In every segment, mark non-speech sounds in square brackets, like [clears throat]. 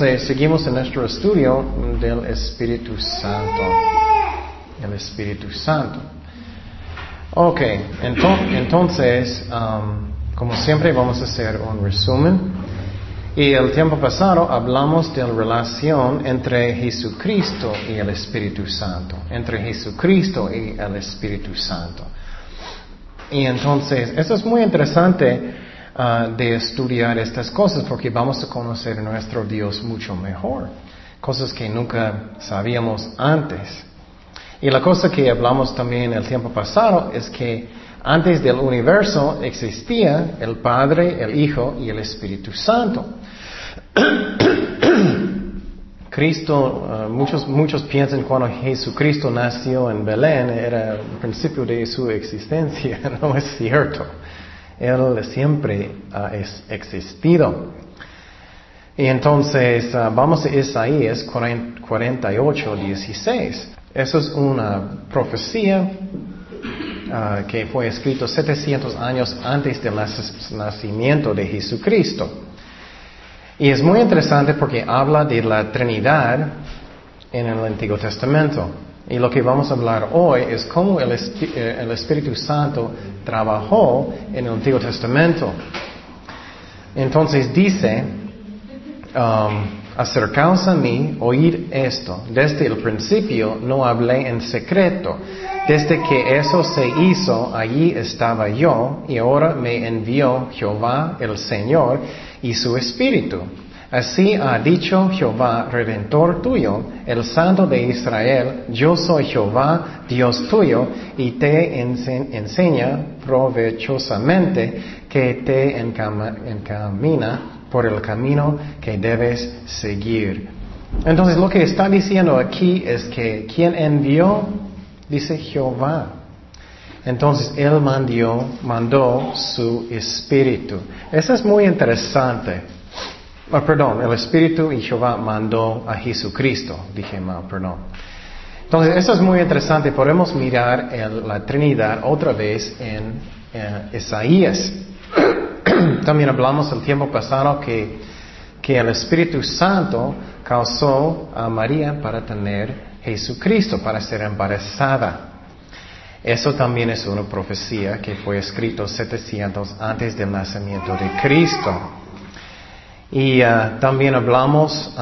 entonces seguimos en nuestro estudio del Espíritu Santo. El Espíritu Santo. Ok, entonces, um, como siempre vamos a hacer un resumen. Y el tiempo pasado hablamos de la relación entre Jesucristo y el Espíritu Santo, entre Jesucristo y el Espíritu Santo. Y entonces, eso es muy interesante uh, de estudiar estas cosas porque vamos a conocer a nuestro Dios mucho mejor, cosas que nunca sabíamos antes. Y la cosa que hablamos también el tiempo pasado es que antes del universo existía el Padre, el Hijo y el Espíritu Santo. [coughs] Cristo, uh, muchos, muchos piensan cuando Jesucristo nació en Belén era el principio de su existencia. [laughs] No es cierto. Él siempre ha existido. Y entonces uh, vamos a Isaías 48, 16. Eso es una profecía uh, que fue escrito 700 años antes del nacimiento de Jesucristo. Y es muy interesante porque habla de la Trinidad en el Antiguo Testamento. Y lo que vamos a hablar hoy es cómo el, eh, Espíritu Santo trabajó en el Antiguo Testamento. Entonces dice, um, Acercaos a mí, oíd esto. Desde el principio no hablé en secreto. Desde que eso se hizo, allí estaba yo, y ahora me envió Jehová el Señor y su Espíritu. Así ha dicho Jehová, Redentor tuyo, el Santo de Israel, yo soy Jehová, Dios tuyo, y te enseña provechosamente que te encamina por el camino que debes seguir. Entonces lo que está diciendo aquí es que quien envió, dice Jehová. Entonces Él mandó, mandó su espíritu. Eso es muy interesante. Ah, perdón, el espíritu y Jehová mandó a Jesucristo. Dije mal, perdón. Entonces eso es muy interesante. Podemos mirar la Trinidad otra vez en Isaías. [coughs] También hablamos el tiempo pasado que, que el Espíritu Santo causó a María para tener Jesucristo, para ser embarazada. Eso también es una profecía que fue escrito 700 antes del nacimiento de Cristo. Y uh, también hablamos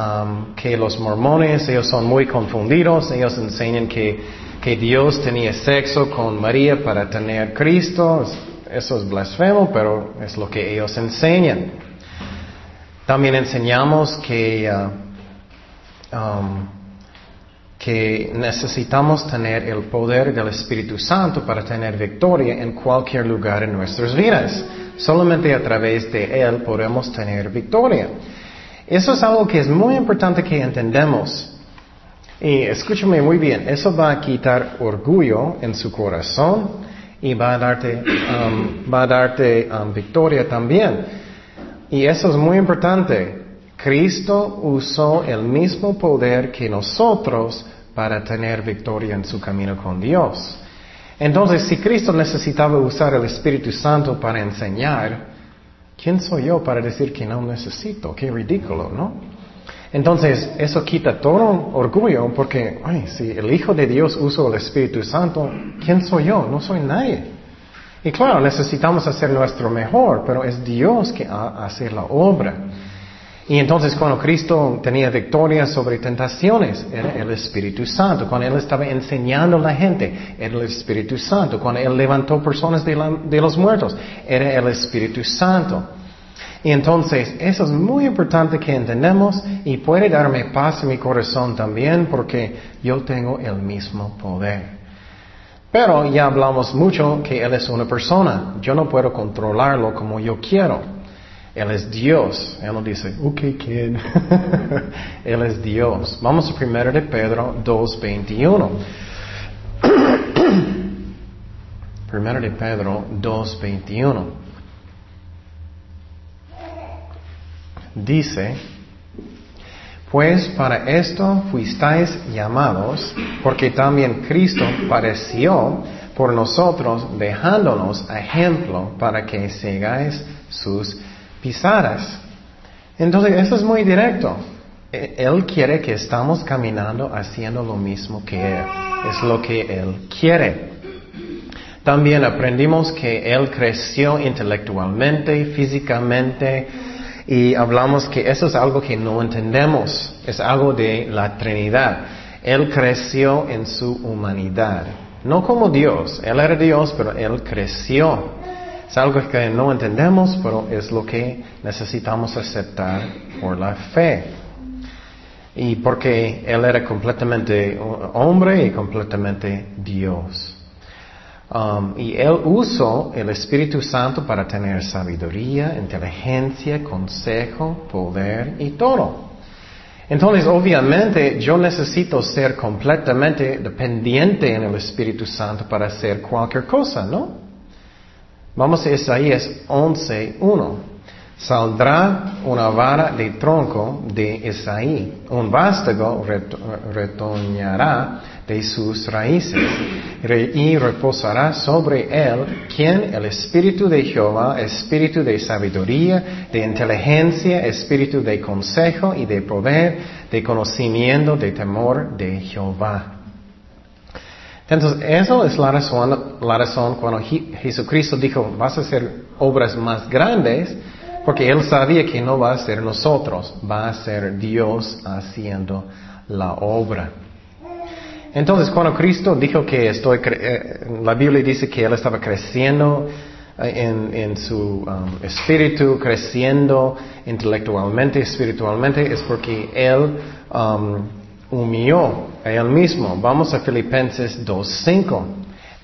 que los mormones, ellos son muy confundidos, ellos enseñan que, que Dios tenía sexo con María para tener Cristo, eso es blasfemo, pero es lo que ellos enseñan. También enseñamos que, um, que necesitamos tener el poder del Espíritu Santo para tener victoria en cualquier lugar en nuestras vidas. Solamente a través de Él podemos tener victoria. Eso es algo que es muy importante que entendamos. Y escúchame muy bien, eso va a quitar orgullo en su corazón, y va a darte, um, va a darte um, victoria también. Y eso es muy importante. Cristo usó el mismo poder que nosotros para tener victoria en su camino con Dios. Entonces, si Cristo necesitaba usar el Espíritu Santo para enseñar, ¿quién soy yo para decir que no necesito? Qué ridículo, ¿no? Entonces, eso quita todo orgullo porque, ay, si el Hijo de Dios usó el Espíritu Santo, ¿quién soy yo? No soy nadie. Y claro, necesitamos hacer nuestro mejor, pero es Dios que hace la obra. Y entonces cuando Cristo tenía victoria sobre tentaciones, era el Espíritu Santo. Cuando Él estaba enseñando a la gente, era el Espíritu Santo. Cuando Él levantó personas de los muertos, era el Espíritu Santo. Y entonces, eso es muy importante que entendamos y puede darme paz en mi corazón también porque yo tengo el mismo poder. Pero ya hablamos mucho que Él es una persona. Yo no puedo controlarlo como yo quiero. Él es Dios. Él no dice, ok, kid. [laughs] Él es Dios. Vamos a 1 de Pedro 2.21. 1 [clears throat] de Pedro 2.21. dice, pues para esto fuisteis llamados, porque también Cristo padeció por nosotros, dejándonos ejemplo para que sigáis sus pisadas. Entonces, eso es muy directo. eh, Él quiere que estamos caminando haciendo lo mismo que Él. Es lo que Él quiere. También aprendimos que Él creció intelectualmente, físicamente, y hablamos que eso es algo que no entendemos. Es algo de la Trinidad. Él creció en su humanidad. No como Dios. Él era Dios, pero Él creció. Es algo que no entendemos, pero es lo que necesitamos aceptar por la fe. Y porque Él era completamente hombre y completamente Dios. Um, y Él usó el Espíritu Santo para tener sabiduría, inteligencia, consejo, poder y todo. Entonces, obviamente, yo necesito ser completamente dependiente en el Espíritu Santo para hacer cualquier cosa, ¿no? Vamos a Isaías 11.1. Saldrá una vara de tronco de Isaí, un vástago retoñará de sus raíces y reposará sobre él quien el espíritu de Jehová, espíritu de sabiduría, de inteligencia, espíritu de consejo y de poder, de conocimiento, de temor de Jehová. Entonces, eso es la razón, la razón cuando Jesucristo dijo, vas a hacer obras más grandes, porque Él sabía que no va a ser nosotros, va a ser Dios haciendo la obra. Entonces, cuando Cristo dijo que estoy, eh, la Biblia dice que Él estaba creciendo eh, en, su um, espíritu, creciendo intelectualmente, espiritualmente, es porque Él um, humilló a él mismo. Vamos a Filipenses 2.5.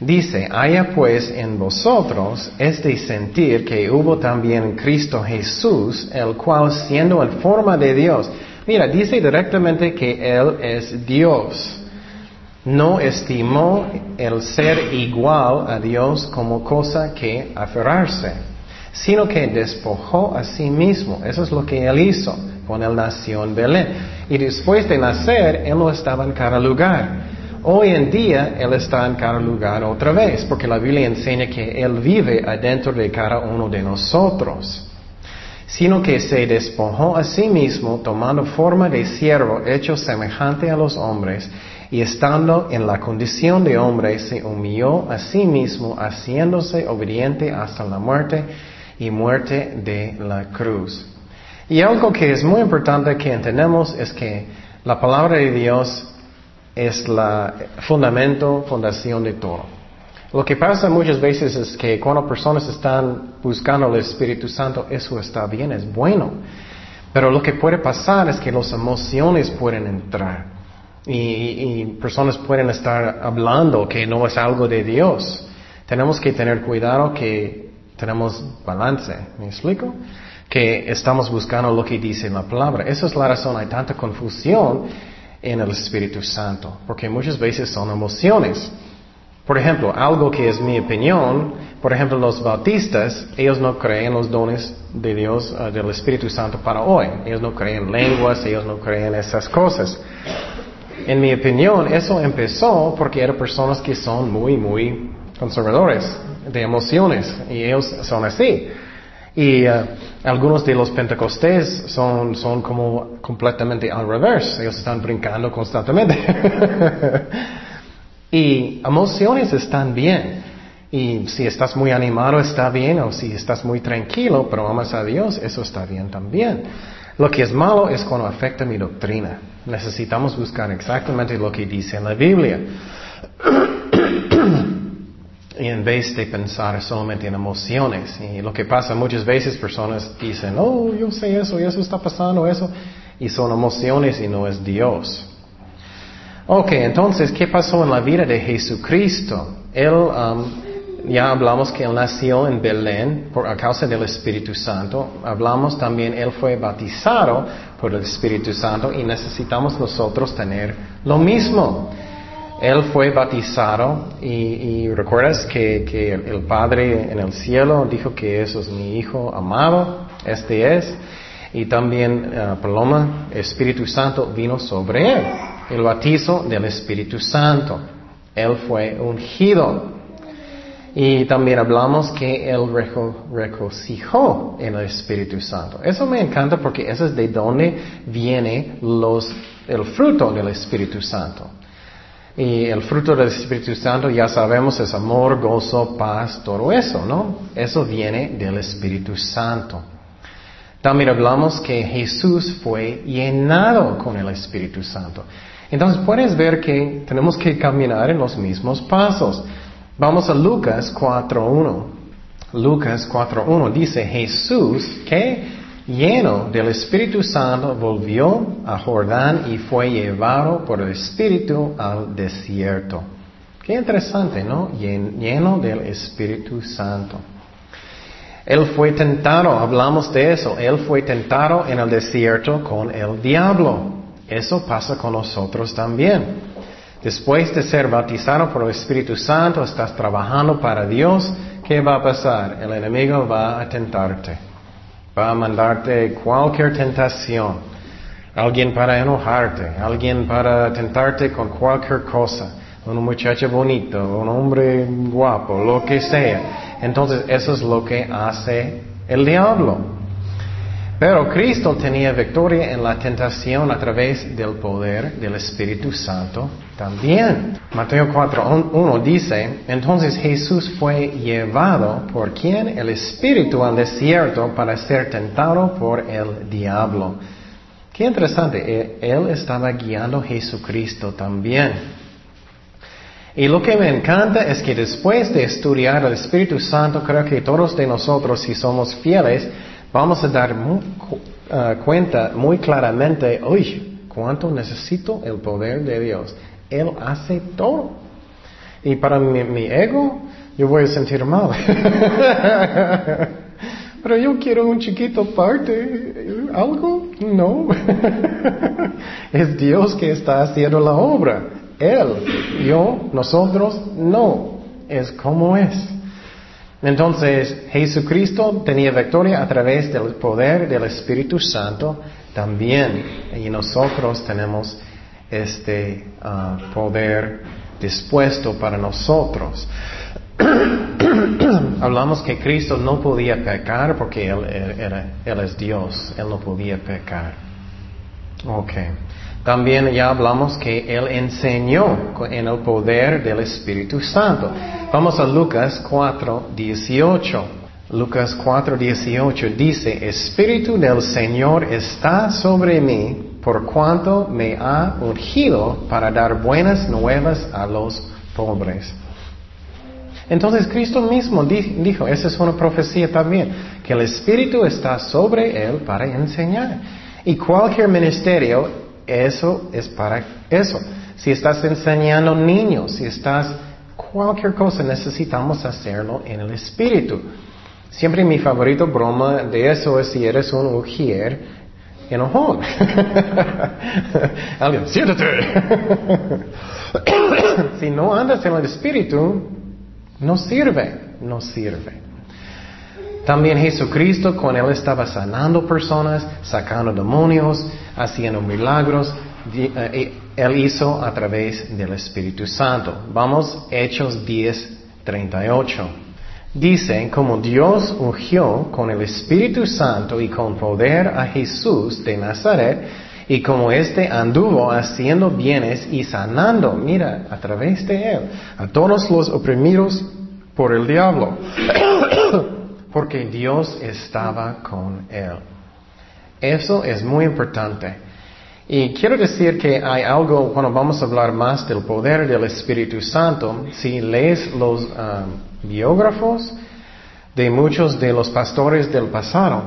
Dice, haya pues en vosotros este sentir que hubo también en Cristo Jesús, el cual siendo en forma de Dios, mira, dice directamente que Él es Dios. No estimó el ser igual a Dios como cosa que aferrarse, sino que despojó a sí mismo. Eso es lo que Él hizo cuando Él nació en Belén. Y después de nacer, Él no estaba en cada lugar. Hoy en día, Él está en cada lugar otra vez, porque la Biblia enseña que Él vive adentro de cada uno de nosotros. Sino que se despojó a sí mismo, tomando forma de siervo, hecho semejante a los hombres, y estando en la condición de hombre, se humilló a sí mismo, haciéndose obediente hasta la muerte y muerte de la cruz. Y algo que es muy importante que entendemos es que la palabra de Dios es la fundamento, fundación de todo. Lo que pasa muchas veces es que cuando personas están buscando el Espíritu Santo, eso está bien, es bueno. Pero lo que puede pasar es que las emociones pueden entrar y, y personas pueden estar hablando que no es algo de Dios. Tenemos que tener cuidado que tenemos balance. ¿Me explico? que estamos buscando lo que dice la palabra. Esa es la razón, hay tanta confusión en el Espíritu Santo, porque muchas veces son emociones. Por ejemplo, algo que es mi opinión, por ejemplo, los bautistas, ellos no creen los dones de Dios, uh, del Espíritu Santo para hoy. Ellos no creen lenguas, ellos no creen esas cosas. En mi opinión, eso empezó porque eran personas que son muy, muy conservadores de emociones, y ellos son así. Y uh, algunos de los pentecostés son, son como completamente al revés. Ellos están brincando constantemente. [laughs] y emociones están bien. Y si estás muy animado está bien, o si estás muy tranquilo, pero amas a Dios, eso está bien también. Lo que es malo es cuando afecta mi doctrina. Necesitamos buscar exactamente lo que dice en la Biblia. [clears throat] Y en vez de pensar solamente en emociones. Y lo que pasa muchas veces personas dicen, oh, yo sé eso, eso está pasando, eso. Y son emociones y no es Dios. Ok, entonces, ¿qué pasó en la vida de Jesucristo? Él, um, ya hablamos que Él nació en Belén por a causa del Espíritu Santo. Hablamos también, Él fue bautizado por el Espíritu Santo y necesitamos nosotros tener lo mismo. Él fue bautizado y, recuerdas que, el, Padre en el cielo dijo que eso es mi Hijo amado, este es, y también uh, Paloma, Espíritu Santo vino sobre él, el bautizo del Espíritu Santo. Él fue ungido. Y también hablamos que Él regocijó en el Espíritu Santo. Eso me encanta porque eso es de donde viene los, el fruto del Espíritu Santo. Y el fruto del Espíritu Santo ya sabemos es amor, gozo, paz, todo eso, ¿no? Eso viene del Espíritu Santo. También hablamos que Jesús fue llenado con el Espíritu Santo. Entonces puedes ver que tenemos que caminar en los mismos pasos. Vamos a Lucas 4.1. Lucas 4.1 dice, Jesús que lleno del Espíritu Santo volvió a Jordán y fue llevado por el Espíritu al desierto. Qué interesante, ¿no? Lleno del Espíritu Santo. Él fue tentado, hablamos de eso, él fue tentado en el desierto con el diablo. Eso pasa con nosotros también. Después de ser bautizado por el Espíritu Santo, estás trabajando para Dios, ¿qué va a pasar? El enemigo va a tentarte. Va a mandarte cualquier tentación. Alguien para enojarte, alguien para tentarte con cualquier cosa. Un muchacho bonito, un hombre guapo, lo que sea. Entonces eso es lo que hace el diablo. Pero Cristo tenía victoria en la tentación a través del poder del Espíritu Santo también. Mateo 4.1 dice, entonces Jesús fue llevado por quien? El Espíritu al desierto para ser tentado por el diablo. Qué interesante, e, él estaba guiando a Jesucristo también. Y lo que me encanta es que después de estudiar el Espíritu Santo, creo que todos de nosotros, si somos fieles, vamos a dar uh, cuenta muy claramente, uy, cuánto necesito el poder de Dios. Él hace todo. Y para mi, ego, yo voy a sentir mal. [laughs] Pero yo quiero un chiquito parte, algo, no. [laughs] es Dios que está haciendo la obra. Él, yo, nosotros, no. Es como es. Entonces, Jesucristo tenía victoria a través del poder del Espíritu Santo también. Y nosotros tenemos este ah, poder dispuesto para nosotros. [clears throat] Hablamos que Cristo no podía pecar porque él, él, es Dios, Él no podía pecar. Ok. También ya hablamos que Él enseñó en el poder del Espíritu Santo. Vamos a Lucas 4, 18. Lucas 4, 18 dice, Espíritu del Señor está sobre mí por cuanto me ha ungido para dar buenas nuevas a los pobres. Entonces Cristo mismo dijo, esa es una profecía también, que el Espíritu está sobre él para enseñar. Y cualquier ministerio eso es para eso. Si estás enseñando niños, si estás cualquier cosa, necesitamos hacerlo en el espíritu. Siempre mi favorito broma de eso es si eres un ujier enojón. [laughs] Alguien, siéntate. [laughs] si no andas en el espíritu, no sirve, no sirve. También Jesucristo, con Él estaba sanando personas, sacando demonios, haciendo milagros. Eh, él hizo a través del Espíritu Santo. Vamos, Hechos 10, 38. Dice, como Dios ungió con el Espíritu Santo y con poder a Jesús de Nazaret, y como éste anduvo haciendo bienes y sanando, mira, a través de él, a todos los oprimidos por el diablo. [coughs] porque Dios estaba con él. Eso es muy importante. Y quiero decir que hay algo, cuando vamos a hablar más del poder del Espíritu Santo, si lees los um, biógrafos de muchos de los pastores del pasado,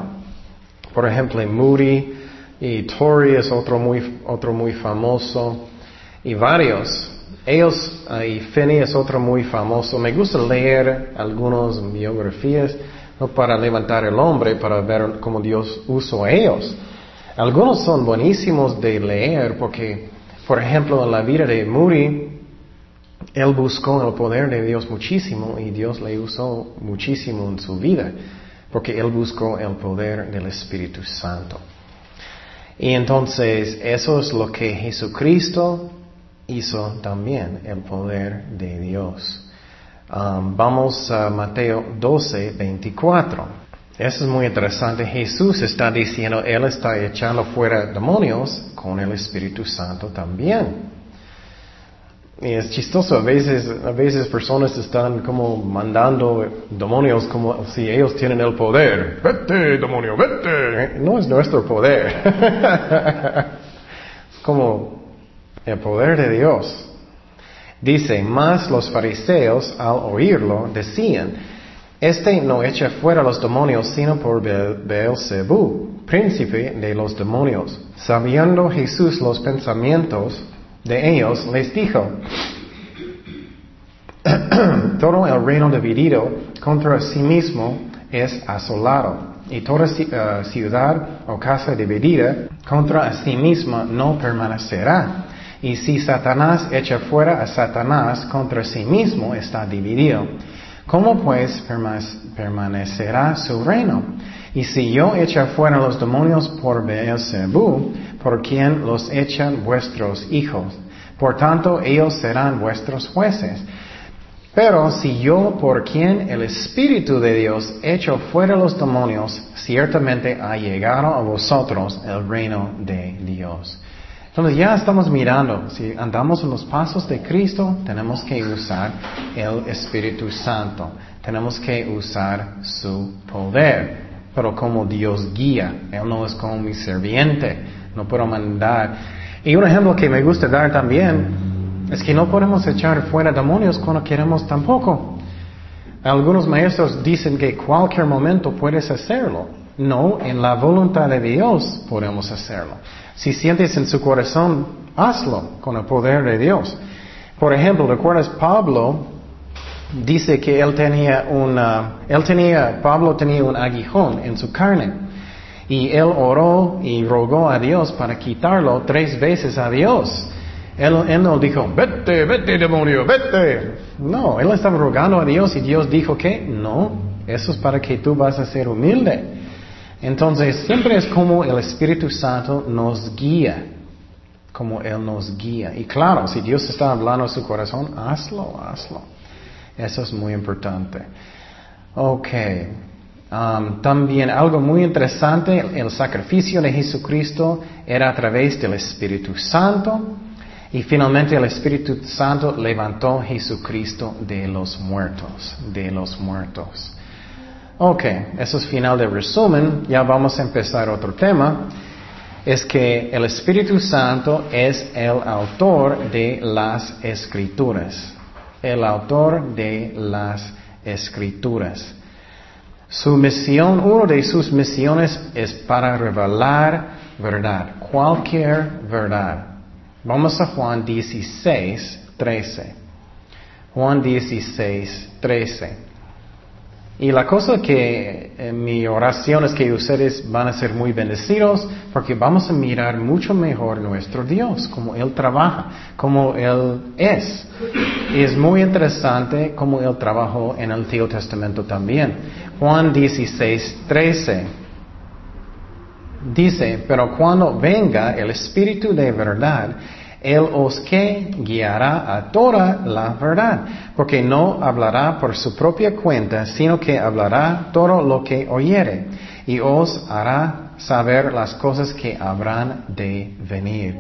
por ejemplo, Moody y Torrey es otro muy, otro muy famoso, y varios, ellos, uh, y Finney es otro muy famoso. Me gusta leer algunas biografías no para levantar el hombre, para ver cómo Dios usó a ellos. Algunos son buenísimos de leer porque, por ejemplo, en la vida de Moody, él buscó el poder de Dios muchísimo y Dios le usó muchísimo en su vida, porque él buscó el poder del Espíritu Santo. Y entonces eso es lo que Jesucristo hizo también, el poder de Dios. Um, vamos a Mateo 12, 24. Eso es muy interesante. Jesús está diciendo, Él está echando fuera demonios con el Espíritu Santo también. Y es chistoso, a veces, a veces personas están como mandando demonios como si ellos tienen el poder. Vete, demonio, vete. No es nuestro poder. es [laughs] como el poder de Dios. Dice, más los fariseos al oírlo decían, este no echa fuera los demonios sino por Beelzebú, príncipe de los demonios. Sabiendo Jesús los pensamientos de ellos, les dijo, [clears throat] todo el reino dividido contra sí mismo es asolado, y toda eh, ciudad o casa dividida contra sí misma no permanecerá. Y si Satanás echa fuera a Satanás contra sí mismo, está dividido. ¿Cómo pues permanecerá su reino? Y si yo echa fuera los demonios por Beelzebú, por quien los echan vuestros hijos, por tanto ellos serán vuestros jueces. Pero si yo por quien el Espíritu de Dios echo fuera los demonios, ciertamente ha llegado a vosotros el reino de Dios. Entonces ya estamos mirando, si andamos en los pasos de Cristo, tenemos que usar el Espíritu Santo, tenemos que usar su poder, pero como Dios guía, Él no es como mi serviente, no puedo mandar. Y un ejemplo que me gusta dar también es que no podemos echar fuera demonios cuando queremos tampoco. Algunos maestros dicen que cualquier momento puedes hacerlo. No, en la voluntad de Dios podemos hacerlo. Si sientes en su corazón, hazlo con el poder de Dios. Por ejemplo, ¿recuerdas Pablo? Dice que él tenía una, él tenía, Pablo tenía un aguijón en su carne. Y él oró y rogó a Dios para quitarlo tres veces a Dios. Él, él, no dijo, vete, vete demonio, vete. No, él estaba rogando a Dios y Dios dijo que no, eso es para que tú vas a ser humilde. Entonces, siempre es como el Espíritu Santo nos guía, como Él nos guía. Y claro, si Dios está hablando a su corazón, hazlo, hazlo. Eso es muy importante. Ok. Um, también algo muy interesante, el sacrificio de Jesucristo era a través del Espíritu Santo. Y finalmente el Espíritu Santo levantó a Jesucristo de los muertos, de los muertos. Ok, eso es final del resumen. Ya vamos a empezar otro tema. Es que el Espíritu Santo es el autor de las escrituras. El autor de las escrituras. Su misión, una de sus misiones es para revelar verdad, cualquier verdad. Vamos a Juan 16, 13. Juan 16, 13. Y la cosa que en mi oración es que ustedes van a ser muy bendecidos porque vamos a mirar mucho mejor nuestro Dios, cómo Él trabaja, cómo Él es. Es muy interesante cómo Él trabajó en el Antiguo Testamento también. Juan 16, 13 dice, pero cuando venga el Espíritu de verdad, él os que guiará a toda la verdad, porque no hablará por su propia cuenta, sino que hablará todo lo que oyere, y os hará saber las cosas que habrán de venir.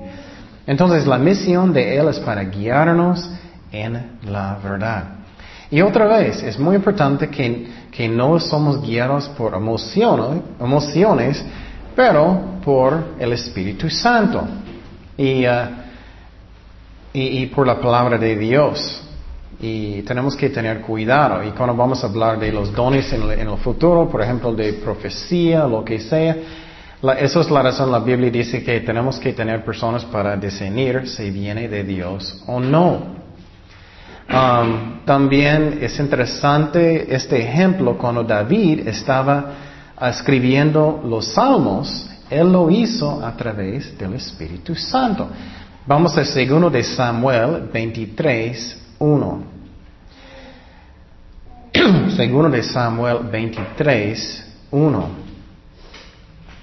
Entonces la misión de Él es para guiarnos en la verdad. Y otra vez, es muy importante que, que no somos guiados por emociones, emociones, pero por el Espíritu Santo. Y uh, y, por la palabra de Dios. Y tenemos que tener cuidado. Y cuando vamos a hablar de los dones en el, futuro, por ejemplo, de profecía, lo que sea, esa es la razón, la Biblia dice que tenemos que tener personas para discernir si viene de Dios o no. Um, también es interesante este ejemplo cuando David estaba escribiendo los salmos, él lo hizo a través del Espíritu Santo. Vamos al segundo de Samuel 23, 1. [clears throat] segundo de Samuel 23, 1.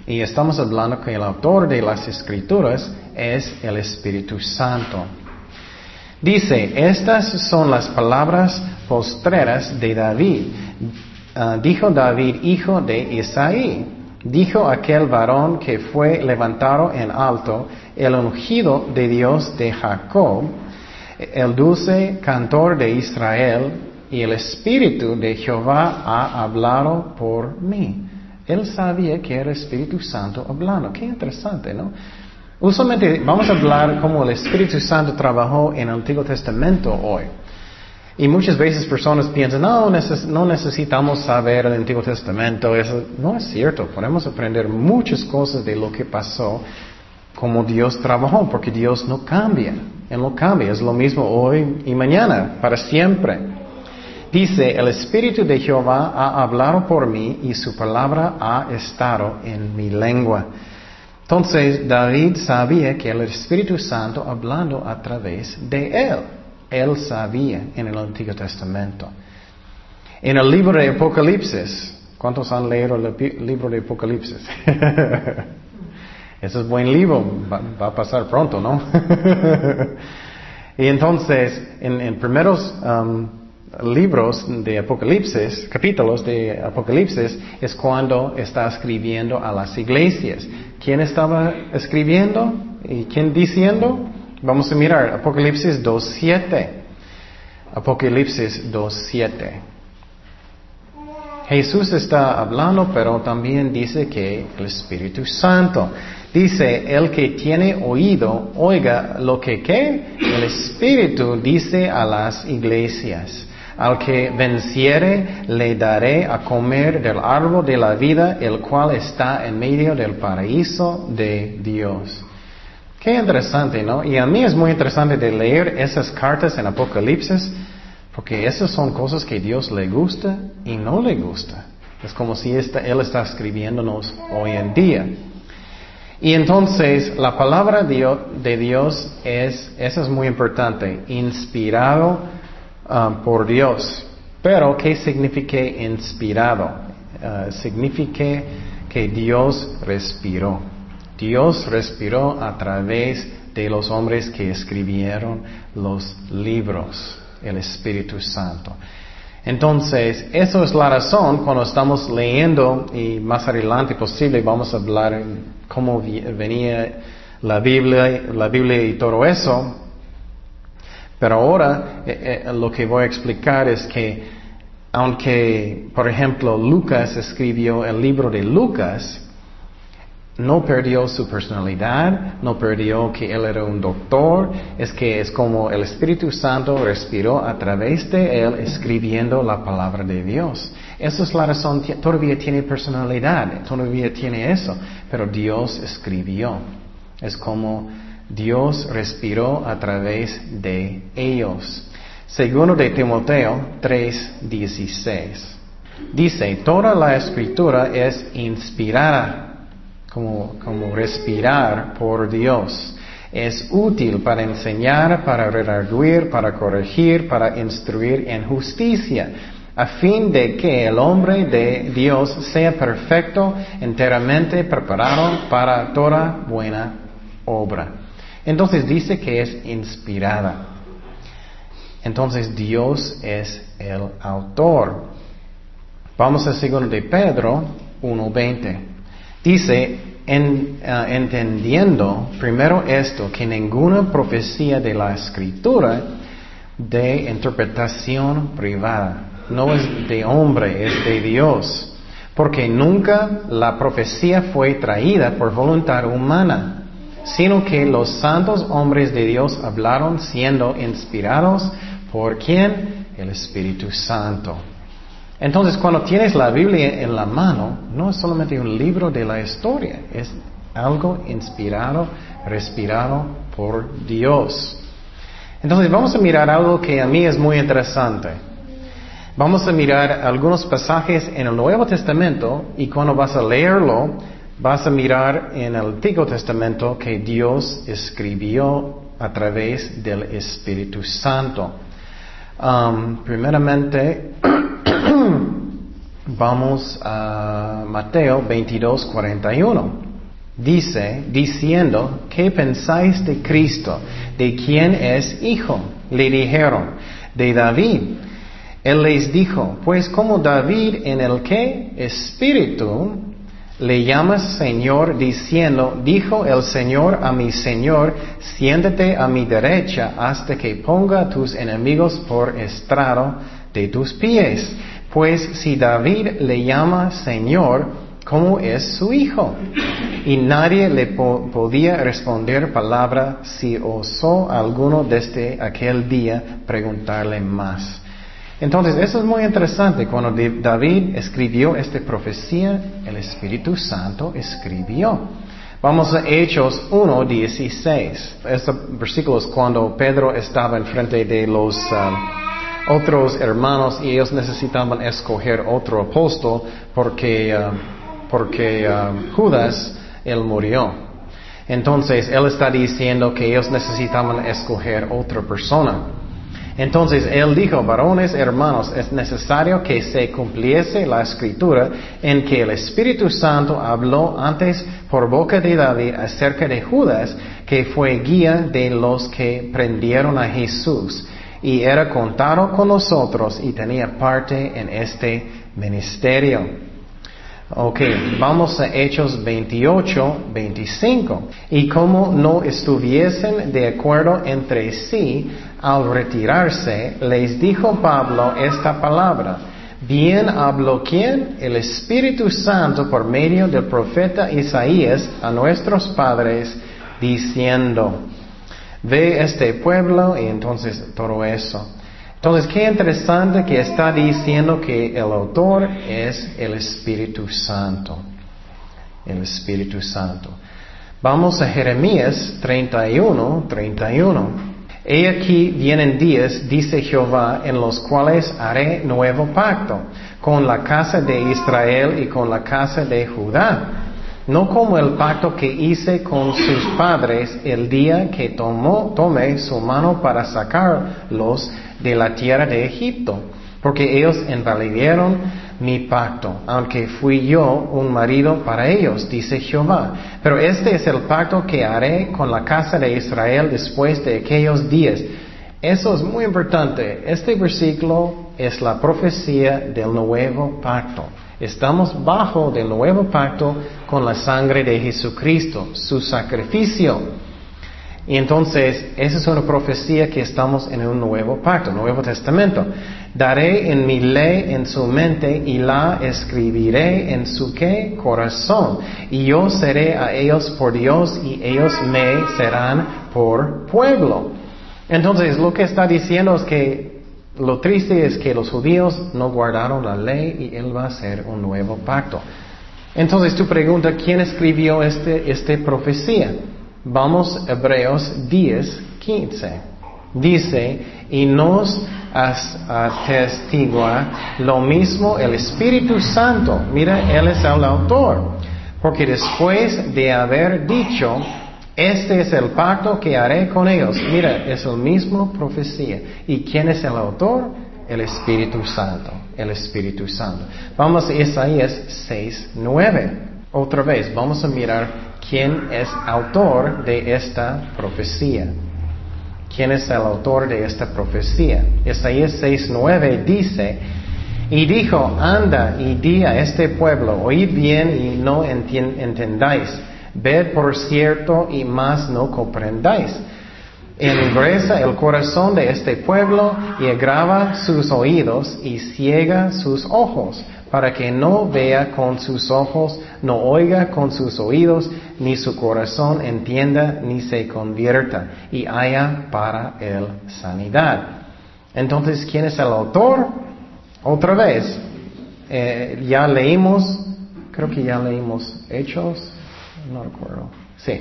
Y estamos hablando que el autor de las escrituras es el Espíritu Santo. Dice, estas son las palabras postreras de David. Ah, dijo David, hijo de Isaí. Dijo aquel varón que fue levantado en alto, el ungido de Dios de Jacob, el dulce cantor de Israel, y el Espíritu de Jehová ha hablado por mí. Él sabía que era Espíritu Santo hablando. Qué interesante, ¿no? Usualmente vamos a hablar cómo el Espíritu Santo trabajó en el Antiguo Testamento hoy. Y muchas veces personas piensan, no, no necesitamos saber el Antiguo Testamento. Eso no es cierto. Podemos aprender muchas cosas de lo que pasó, como Dios trabajó, porque Dios no cambia. Él no cambia. Es lo mismo hoy y mañana, para siempre. Dice, el Espíritu de Jehová ha hablado por mí y su palabra ha estado en mi lengua. Entonces David sabía que el Espíritu Santo hablando a través de él. Él sabía en el Antiguo Testamento. En el libro de Apocalipsis, ¿cuántos han leído el libro de Apocalipsis? [laughs] Ese es buen libro, va, a pasar pronto, ¿no? [laughs] y entonces, en, primeros um, libros de Apocalipsis, capítulos de Apocalipsis, es cuando está escribiendo a las iglesias. ¿Quién estaba escribiendo? ¿Y quién diciendo? Vamos a mirar Apocalipsis 2.7. Apocalipsis 2.7. Jesús está hablando, pero también dice que el Espíritu Santo. Dice, el que tiene oído, oiga lo que ¿qué? el Espíritu dice a las iglesias. Al que venciere le daré a comer del árbol de la vida, el cual está en medio del paraíso de Dios. Qué interesante, ¿no? Y a mí es muy interesante de leer esas cartas en Apocalipsis, porque esas son cosas que Dios le gusta y no le gusta. Es como si Él está escribiéndonos hoy en día. Y entonces la palabra de Dios es, eso es muy importante, inspirado um, por Dios. Pero, ¿qué significa inspirado? Uh, significa que Dios respiró. Dios respiró a través de los hombres que escribieron los libros, el Espíritu Santo. Entonces, eso es la razón cuando estamos leyendo y más adelante posible vamos a hablar cómo venía la Biblia, la Biblia y todo eso. Pero ahora eh, eh, lo que voy a explicar es que aunque, por ejemplo, Lucas escribió el libro de Lucas, no perdió su personalidad, no perdió que él era un doctor, es que es como el Espíritu Santo respiró a través de él escribiendo la palabra de Dios. Esa es la razón, todavía tiene personalidad, todavía tiene eso, pero Dios escribió. Es como Dios respiró a través de ellos. Segundo de Timoteo 3:16. Dice, toda la escritura es inspirada como, como respirar por Dios. Es útil para enseñar, para redarguir, para corregir, para instruir en justicia, a fin de que el hombre de Dios sea perfecto, enteramente preparado para toda buena obra. Entonces dice que es inspirada. Entonces Dios es el autor. Vamos a segundo de Pedro 1.20. Dice, eh, entendiendo primero esto, que ninguna profecía de la escritura de interpretación privada, no es de hombre, es de Dios, porque nunca la profecía fue traída por voluntad humana, sino que los santos hombres de Dios hablaron siendo inspirados por quién? El Espíritu Santo. Entonces, cuando tienes la Biblia en la mano, no es solamente un libro de la historia, es algo inspirado, respirado por Dios. Entonces, vamos a mirar algo que a mí es muy interesante. Vamos a mirar algunos pasajes en el Nuevo Testamento y cuando vas a leerlo, vas a mirar en el Antiguo Testamento que Dios escribió a través del Espíritu Santo. Um, primeramente, [clears throat] Vamos a Mateo 22, 41. dice, diciendo, ¿qué pensáis de Cristo? ¿De quién es hijo? Le dijeron, de David. Él les dijo, pues como David en el que espíritu le llamas Señor diciendo, dijo el Señor a mi Señor, siéntate a mi derecha hasta que ponga tus enemigos por estrado de tus pies. Pues si David le llama Señor, ¿cómo es su hijo? Y nadie le podía responder palabra si osó alguno desde aquel día preguntarle más. Entonces, eso es muy interesante. Cuando David escribió esta profecía, el Espíritu Santo escribió. Vamos a Hechos 1, 16. Este versículo es cuando Pedro estaba enfrente de los um, otros hermanos y ellos necesitaban escoger otro apóstol porque, um, porque um, Judas, él murió. Entonces, él está diciendo que ellos necesitaban escoger otra persona. Entonces él dijo, varones hermanos, es necesario que se cumpliese la escritura en que el Espíritu Santo habló antes por boca de David acerca de Judas, que fue guía de los que prendieron a Jesús y era contado con nosotros y tenía parte en este ministerio. Ok, vamos a Hechos 28, 25. Y como no estuviesen de acuerdo entre sí, al retirarse, les dijo Pablo esta palabra. Bien habló quién? El Espíritu Santo por medio del profeta Isaías a nuestros padres, diciendo, ve este pueblo y entonces todo eso. Entonces, qué interesante que está diciendo que el autor es el Espíritu Santo. El Espíritu Santo. Vamos a Jeremías 31, 31. He aquí vienen días, dice Jehová, en los cuales haré nuevo pacto con la casa de Israel y con la casa de Judá. No como el pacto que hice con sus padres el día que tomó, tomé su mano para sacarlos de la tierra de Egipto, porque ellos invalidieron mi pacto, aunque fui yo un marido para ellos, dice Jehová. Pero este es el pacto que haré con la casa de Israel después de aquellos días. Eso es muy importante. Este versículo es la profecía del nuevo pacto. Estamos bajo del nuevo pacto con la sangre de Jesucristo, su sacrificio. Y entonces, esa es una profecía que estamos en un nuevo pacto, Nuevo Testamento. Daré en mi ley en su mente y la escribiré en su qué? Corazón. Y yo seré a ellos por Dios y ellos me serán por pueblo. Entonces, lo que está diciendo es que lo triste es que los judíos no guardaron la ley y él va a hacer un nuevo pacto. Entonces, tu pregunta, ¿quién escribió este, esta profecía? Vamos Hebreos 10, 15. Dice, y nos atestigua lo mismo el Espíritu Santo. Mira, Él es el autor. Porque después de haber dicho, este es el pacto que haré con ellos. Mira, es el mismo profecía. ¿Y quién es el autor? El Espíritu Santo. El Espíritu Santo. Vamos a Isaías 6, 9. Otra vez, vamos a mirar quién es autor de esta profecía. ¿Quién es el autor de esta profecía? Isaías 6.9 dice, y dijo, anda y di a este pueblo, oíd bien y no entendáis, ved por cierto y más no comprendáis. Engresa el corazón de este pueblo y agrava sus oídos y ciega sus ojos para que no vea con sus ojos, no oiga con sus oídos, ni su corazón entienda, ni se convierta, y haya para él sanidad. Entonces, ¿quién es el autor? Otra vez, eh, ya leímos, creo que ya leímos Hechos, no recuerdo, sí.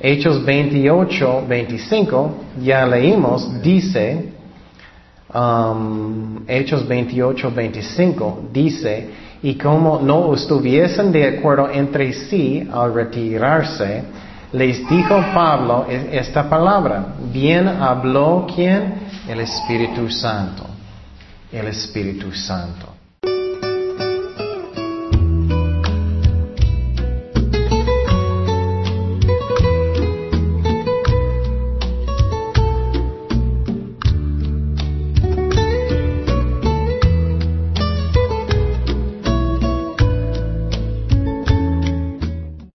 Hechos 28, 25, ya leímos, dice, um, Hechos 28, 25, dice, y como no estuviesen de acuerdo entre sí al retirarse, les dijo Pablo e-, esta palabra, bien habló quién? El Espíritu Santo, el Espíritu Santo.